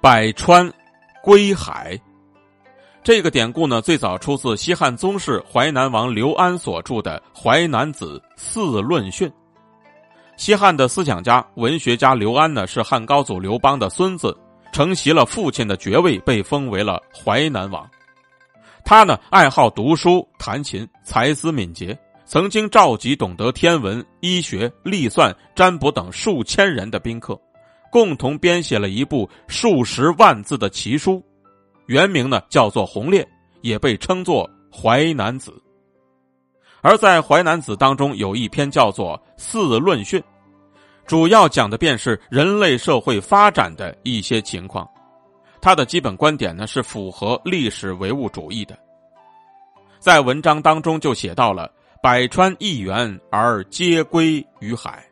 百川归海。这个典故呢，最早出自西汉宗室淮南王刘安所著的《淮南子·四论训》。西汉的思想家、文学家刘安呢，是汉高祖刘邦的孙子，承袭了父亲的爵位，被封为了淮南王。他呢，爱好读书、弹琴，才思敏捷，曾经召集懂得天文、医学、历算、占卜等数千人的宾客，共同编写了一部数十万字的奇书。原名呢叫做《鸿烈》，也被称作《淮南子》。而在《淮南子》当中，有一篇叫做《四论训》，主要讲的便是人类社会发展的一些情况。他的基本观点呢是符合历史唯物主义的。在文章当中就写到了“百川一源而皆归于海”。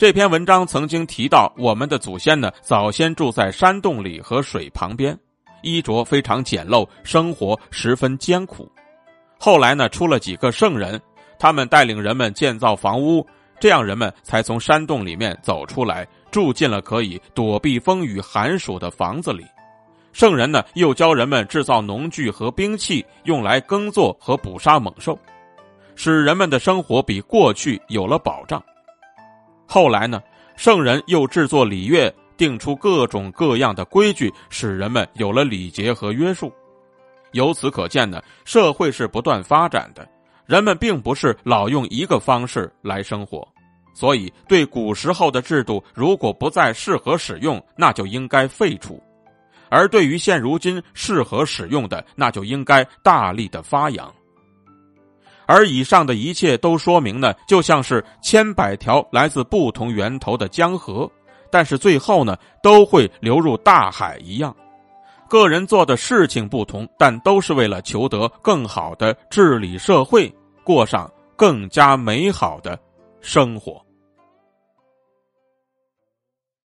这篇文章曾经提到，我们的祖先呢早先住在山洞里和水旁边。衣着非常简陋，生活十分艰苦。后来呢，出了几个圣人，他们带领人们建造房屋，这样人们才从山洞里面走出来，住进了可以躲避风雨寒暑的房子里。圣人呢，又教人们制造农具和兵器，用来耕作和捕杀猛兽，使人们的生活比过去有了保障。后来呢，圣人又制作礼乐。定出各种各样的规矩，使人们有了礼节和约束。由此可见呢，社会是不断发展的，人们并不是老用一个方式来生活。所以，对古时候的制度，如果不再适合使用，那就应该废除；而对于现如今适合使用的，那就应该大力的发扬。而以上的一切都说明呢，就像是千百条来自不同源头的江河。但是最后呢，都会流入大海一样。个人做的事情不同，但都是为了求得更好的治理社会，过上更加美好的生活。